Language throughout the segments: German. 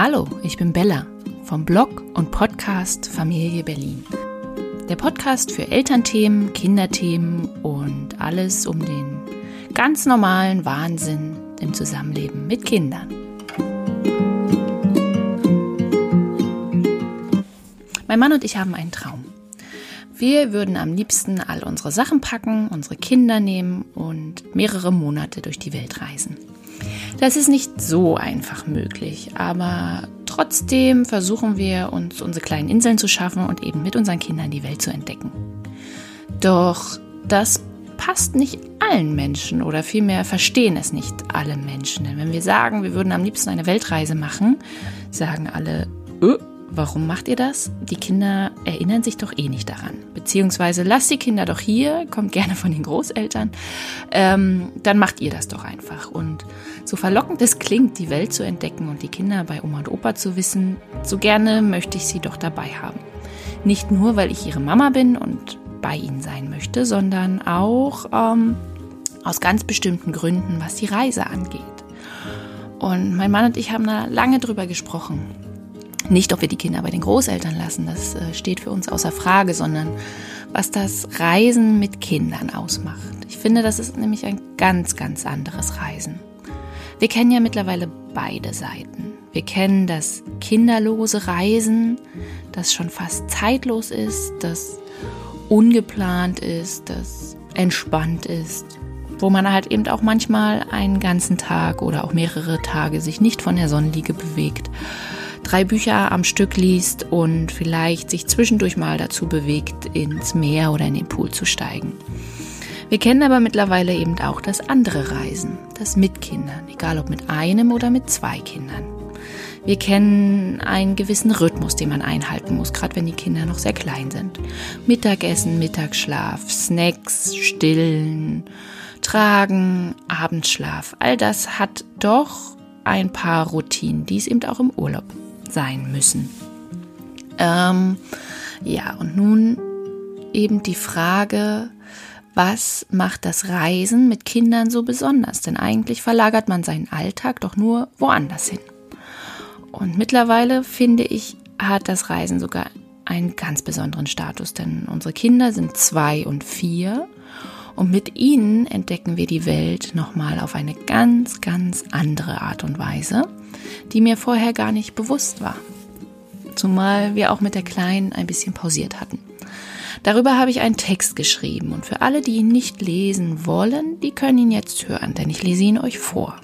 Hallo, ich bin Bella vom Blog und Podcast Familie Berlin. Der Podcast für Elternthemen, Kinderthemen und alles um den ganz normalen Wahnsinn im Zusammenleben mit Kindern. Mein Mann und ich haben einen Traum. Wir würden am liebsten all unsere Sachen packen, unsere Kinder nehmen und mehrere Monate durch die Welt reisen. Das ist nicht so einfach möglich, aber trotzdem versuchen wir uns unsere kleinen Inseln zu schaffen und eben mit unseren Kindern die Welt zu entdecken. Doch das passt nicht allen Menschen oder vielmehr verstehen es nicht alle Menschen. Denn wenn wir sagen, wir würden am liebsten eine Weltreise machen, sagen alle, öh, Warum macht ihr das? Die Kinder erinnern sich doch eh nicht daran. Beziehungsweise lasst die Kinder doch hier, kommt gerne von den Großeltern, ähm, dann macht ihr das doch einfach. Und so verlockend es klingt, die Welt zu entdecken und die Kinder bei Oma und Opa zu wissen, so gerne möchte ich sie doch dabei haben. Nicht nur, weil ich ihre Mama bin und bei ihnen sein möchte, sondern auch ähm, aus ganz bestimmten Gründen, was die Reise angeht. Und mein Mann und ich haben da lange drüber gesprochen nicht, ob wir die Kinder bei den Großeltern lassen, das äh, steht für uns außer Frage, sondern was das Reisen mit Kindern ausmacht. Ich finde, das ist nämlich ein ganz, ganz anderes Reisen. Wir kennen ja mittlerweile beide Seiten. Wir kennen das kinderlose Reisen, das schon fast zeitlos ist, das ungeplant ist, das entspannt ist, wo man halt eben auch manchmal einen ganzen Tag oder auch mehrere Tage sich nicht von der Sonnenliege bewegt drei Bücher am Stück liest und vielleicht sich zwischendurch mal dazu bewegt, ins Meer oder in den Pool zu steigen. Wir kennen aber mittlerweile eben auch das andere Reisen, das mit Kindern, egal ob mit einem oder mit zwei Kindern. Wir kennen einen gewissen Rhythmus, den man einhalten muss, gerade wenn die Kinder noch sehr klein sind. Mittagessen, Mittagsschlaf, Snacks, Stillen, Tragen, Abendschlaf. All das hat doch ein paar Routinen, die es eben auch im Urlaub sein müssen. Ähm, ja, und nun eben die Frage, was macht das Reisen mit Kindern so besonders? Denn eigentlich verlagert man seinen Alltag doch nur woanders hin. Und mittlerweile finde ich, hat das Reisen sogar einen ganz besonderen Status, denn unsere Kinder sind zwei und vier und mit ihnen entdecken wir die Welt nochmal auf eine ganz, ganz andere Art und Weise, die mir vorher gar nicht bewusst war. Zumal wir auch mit der Kleinen ein bisschen pausiert hatten. Darüber habe ich einen Text geschrieben und für alle, die ihn nicht lesen wollen, die können ihn jetzt hören, denn ich lese ihn euch vor.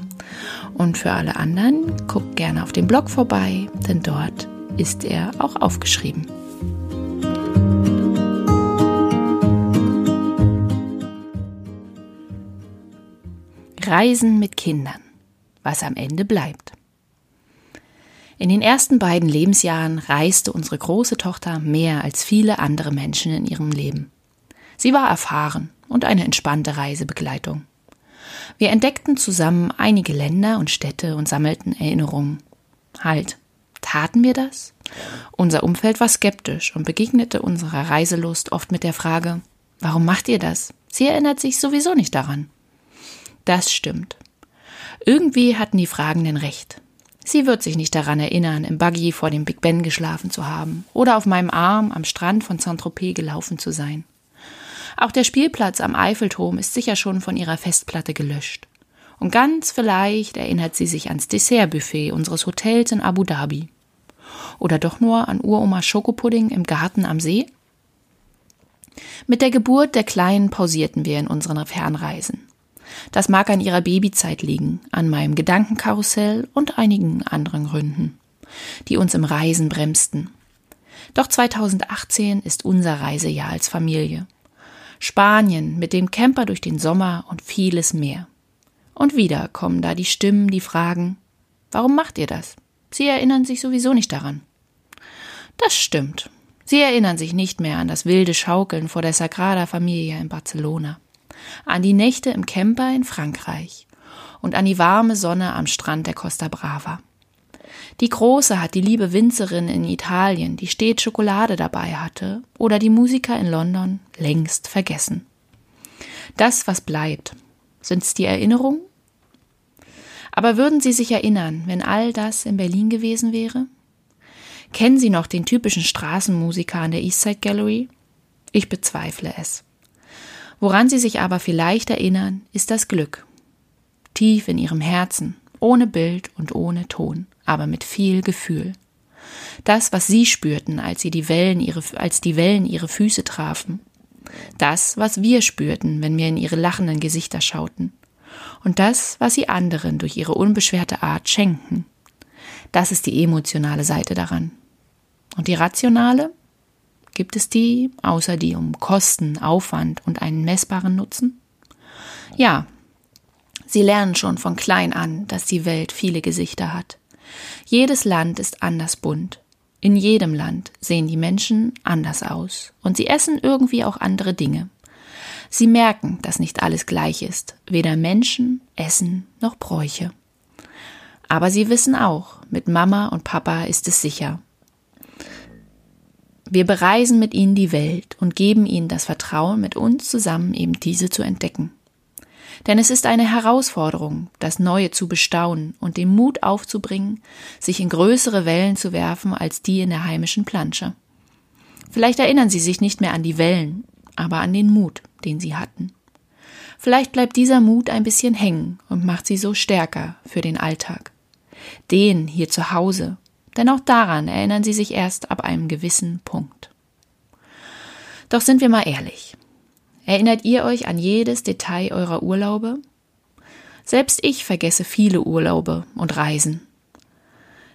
Und für alle anderen, guckt gerne auf dem Blog vorbei, denn dort ist er auch aufgeschrieben. Reisen mit Kindern. Was am Ende bleibt. In den ersten beiden Lebensjahren reiste unsere große Tochter mehr als viele andere Menschen in ihrem Leben. Sie war erfahren und eine entspannte Reisebegleitung. Wir entdeckten zusammen einige Länder und Städte und sammelten Erinnerungen. Halt, taten wir das? Unser Umfeld war skeptisch und begegnete unserer Reiselust oft mit der Frage, warum macht ihr das? Sie erinnert sich sowieso nicht daran. Das stimmt. Irgendwie hatten die Fragenden recht. Sie wird sich nicht daran erinnern, im Buggy vor dem Big Ben geschlafen zu haben oder auf meinem Arm am Strand von Saint-Tropez gelaufen zu sein. Auch der Spielplatz am Eiffelturm ist sicher schon von ihrer Festplatte gelöscht. Und ganz vielleicht erinnert sie sich ans Dessertbuffet unseres Hotels in Abu Dhabi. Oder doch nur an Uroma Schokopudding im Garten am See? Mit der Geburt der Kleinen pausierten wir in unseren Fernreisen. Das mag an ihrer Babyzeit liegen, an meinem Gedankenkarussell und einigen anderen Gründen, die uns im Reisen bremsten. Doch 2018 ist unser Reisejahr als Familie. Spanien mit dem Camper durch den Sommer und vieles mehr. Und wieder kommen da die Stimmen, die fragen, warum macht ihr das? Sie erinnern sich sowieso nicht daran. Das stimmt. Sie erinnern sich nicht mehr an das wilde Schaukeln vor der Sagrada Familia in Barcelona an die Nächte im Camper in Frankreich und an die warme Sonne am Strand der Costa Brava. Die Große hat die liebe Winzerin in Italien, die stets Schokolade dabei hatte, oder die Musiker in London längst vergessen. Das, was bleibt, sind's die Erinnerungen? Aber würden Sie sich erinnern, wenn all das in Berlin gewesen wäre? Kennen Sie noch den typischen Straßenmusiker an der Eastside Gallery? Ich bezweifle es. Woran Sie sich aber vielleicht erinnern, ist das Glück. Tief in Ihrem Herzen, ohne Bild und ohne Ton, aber mit viel Gefühl. Das, was Sie spürten, als Sie die Wellen ihre, als die Wellen Ihre Füße trafen. Das, was wir spürten, wenn wir in Ihre lachenden Gesichter schauten und das, was sie anderen durch ihre unbeschwerte Art schenken. Das ist die emotionale Seite daran. Und die rationale? Gibt es die, außer die um Kosten, Aufwand und einen messbaren Nutzen? Ja, sie lernen schon von klein an, dass die Welt viele Gesichter hat. Jedes Land ist anders bunt. In jedem Land sehen die Menschen anders aus und sie essen irgendwie auch andere Dinge. Sie merken, dass nicht alles gleich ist, weder Menschen, Essen noch Bräuche. Aber sie wissen auch, mit Mama und Papa ist es sicher. Wir bereisen mit ihnen die Welt und geben ihnen das Vertrauen, mit uns zusammen eben diese zu entdecken. Denn es ist eine Herausforderung, das Neue zu bestaunen und den Mut aufzubringen, sich in größere Wellen zu werfen als die in der heimischen Plansche. Vielleicht erinnern Sie sich nicht mehr an die Wellen, aber an den Mut, den sie hatten. Vielleicht bleibt dieser Mut ein bisschen hängen und macht sie so stärker für den Alltag. Den hier zu Hause, denn auch daran erinnern sie sich erst ab einem gewissen Punkt. Doch sind wir mal ehrlich. Erinnert ihr euch an jedes Detail eurer Urlaube? Selbst ich vergesse viele Urlaube und Reisen.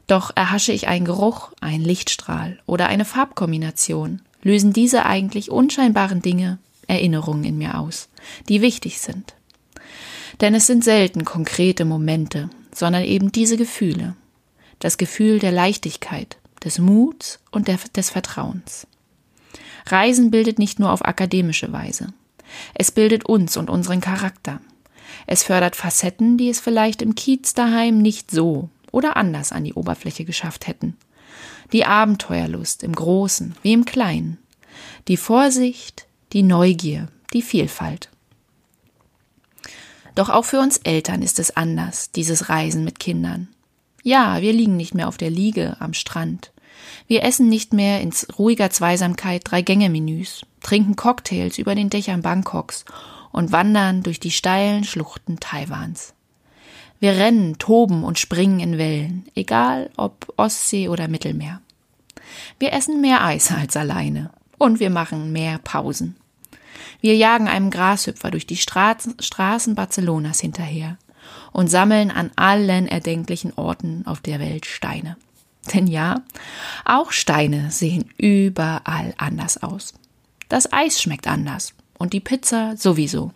Doch erhasche ich einen Geruch, einen Lichtstrahl oder eine Farbkombination, lösen diese eigentlich unscheinbaren Dinge Erinnerungen in mir aus, die wichtig sind. Denn es sind selten konkrete Momente, sondern eben diese Gefühle. Das Gefühl der Leichtigkeit, des Muts und der, des Vertrauens. Reisen bildet nicht nur auf akademische Weise. Es bildet uns und unseren Charakter. Es fördert Facetten, die es vielleicht im Kiez daheim nicht so oder anders an die Oberfläche geschafft hätten. Die Abenteuerlust im Großen wie im Kleinen. Die Vorsicht, die Neugier, die Vielfalt. Doch auch für uns Eltern ist es anders, dieses Reisen mit Kindern. Ja, wir liegen nicht mehr auf der Liege am Strand. Wir essen nicht mehr in ruhiger Zweisamkeit Drei-Gänge-Menüs, trinken Cocktails über den Dächern Bangkoks und wandern durch die steilen Schluchten Taiwans. Wir rennen, toben und springen in Wellen, egal ob Ostsee oder Mittelmeer. Wir essen mehr Eis als alleine und wir machen mehr Pausen. Wir jagen einem Grashüpfer durch die Straßen, Straßen Barcelonas hinterher und sammeln an allen erdenklichen Orten auf der Welt Steine. Denn ja, auch Steine sehen überall anders aus. Das Eis schmeckt anders und die Pizza sowieso.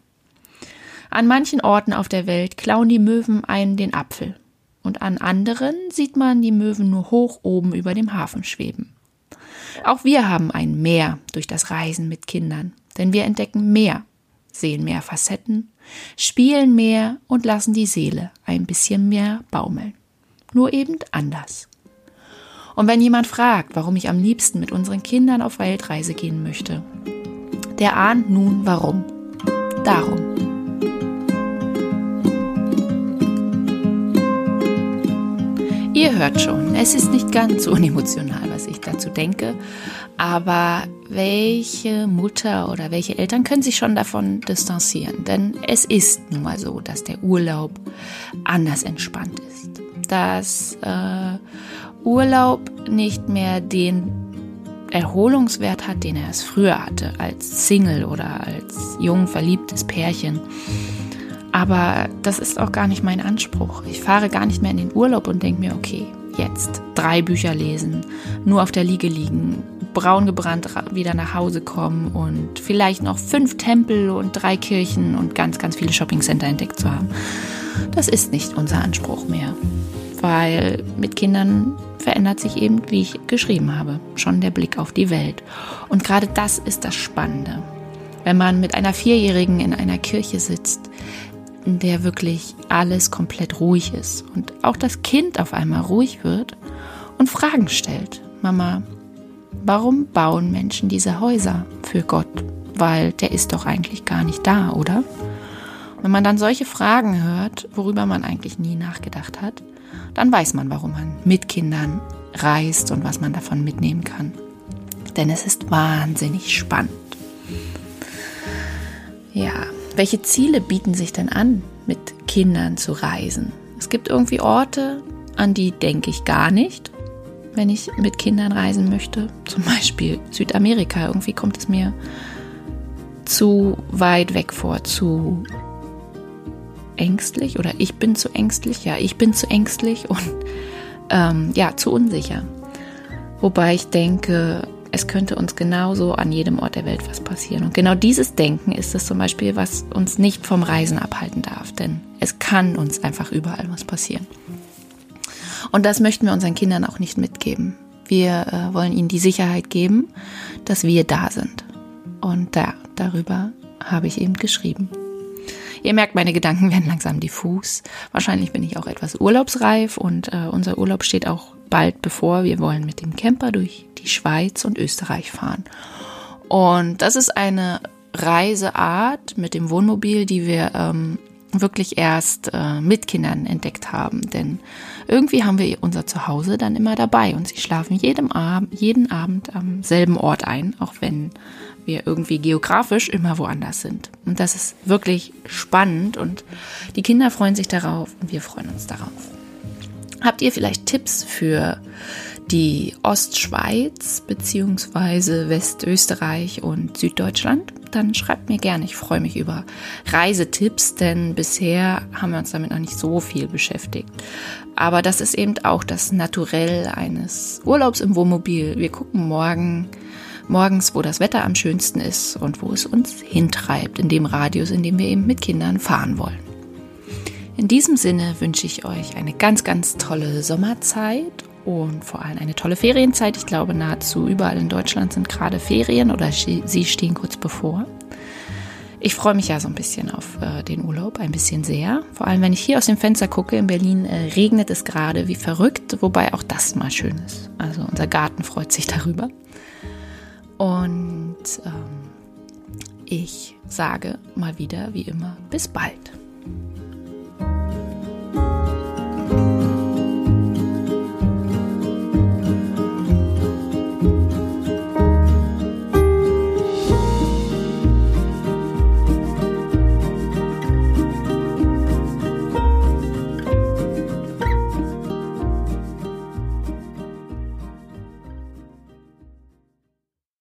An manchen Orten auf der Welt klauen die Möwen einen den Apfel und an anderen sieht man die Möwen nur hoch oben über dem Hafen schweben. Auch wir haben ein Meer durch das Reisen mit Kindern, denn wir entdecken mehr, sehen mehr Facetten, spielen mehr und lassen die Seele ein bisschen mehr baumeln. Nur eben anders. Und wenn jemand fragt, warum ich am liebsten mit unseren Kindern auf Weltreise gehen möchte, der ahnt nun warum. Darum. Ihr hört schon, es ist nicht ganz unemotional, was ich dazu denke, aber welche Mutter oder welche Eltern können sich schon davon distanzieren? Denn es ist nun mal so, dass der Urlaub anders entspannt ist. Dass äh, Urlaub nicht mehr den Erholungswert hat, den er es früher hatte, als Single oder als jung verliebtes Pärchen. Aber das ist auch gar nicht mein Anspruch. Ich fahre gar nicht mehr in den Urlaub und denke mir, okay, jetzt drei Bücher lesen, nur auf der Liege liegen, braun gebrannt wieder nach Hause kommen und vielleicht noch fünf Tempel und drei Kirchen und ganz, ganz viele Shoppingcenter entdeckt zu haben. Das ist nicht unser Anspruch mehr, weil mit Kindern verändert sich eben, wie ich geschrieben habe, schon der Blick auf die Welt. Und gerade das ist das Spannende. Wenn man mit einer Vierjährigen in einer Kirche sitzt, in der wirklich alles komplett ruhig ist und auch das Kind auf einmal ruhig wird und Fragen stellt. Mama, warum bauen Menschen diese Häuser für Gott? Weil der ist doch eigentlich gar nicht da, oder? Wenn man dann solche Fragen hört, worüber man eigentlich nie nachgedacht hat, dann weiß man, warum man mit Kindern reist und was man davon mitnehmen kann. Denn es ist wahnsinnig spannend. Ja, welche Ziele bieten sich denn an, mit Kindern zu reisen? Es gibt irgendwie Orte, an die denke ich gar nicht, wenn ich mit Kindern reisen möchte. Zum Beispiel Südamerika. Irgendwie kommt es mir zu weit weg vor, zu ängstlich oder ich bin zu ängstlich. Ja, ich bin zu ängstlich und ähm, ja, zu unsicher. Wobei ich denke, es könnte uns genauso an jedem Ort der Welt was passieren. Und genau dieses Denken ist es zum Beispiel, was uns nicht vom Reisen abhalten darf. Denn es kann uns einfach überall was passieren. Und das möchten wir unseren Kindern auch nicht mitgeben. Wir äh, wollen ihnen die Sicherheit geben, dass wir da sind. Und da, darüber habe ich eben geschrieben. Ihr merkt, meine Gedanken werden langsam diffus. Wahrscheinlich bin ich auch etwas urlaubsreif und äh, unser Urlaub steht auch bald bevor. Wir wollen mit dem Camper durch die Schweiz und Österreich fahren. Und das ist eine Reiseart mit dem Wohnmobil, die wir ähm, wirklich erst äh, mit Kindern entdeckt haben. Denn irgendwie haben wir unser Zuhause dann immer dabei und sie schlafen jedem Abend, jeden Abend am selben Ort ein, auch wenn wir irgendwie geografisch immer woanders sind. Und das ist wirklich spannend und die Kinder freuen sich darauf und wir freuen uns darauf. Habt ihr vielleicht Tipps für die Ostschweiz beziehungsweise Westösterreich und Süddeutschland, dann schreibt mir gerne. Ich freue mich über Reisetipps, denn bisher haben wir uns damit noch nicht so viel beschäftigt. Aber das ist eben auch das Naturell eines Urlaubs im Wohnmobil. Wir gucken morgen, morgens, wo das Wetter am schönsten ist und wo es uns hintreibt, in dem Radius, in dem wir eben mit Kindern fahren wollen. In diesem Sinne wünsche ich euch eine ganz, ganz tolle Sommerzeit und vor allem eine tolle Ferienzeit. Ich glaube, nahezu überall in Deutschland sind gerade Ferien oder sie stehen kurz bevor. Ich freue mich ja so ein bisschen auf äh, den Urlaub, ein bisschen sehr. Vor allem, wenn ich hier aus dem Fenster gucke, in Berlin äh, regnet es gerade wie verrückt, wobei auch das mal schön ist. Also unser Garten freut sich darüber. Und ähm, ich sage mal wieder, wie immer, bis bald.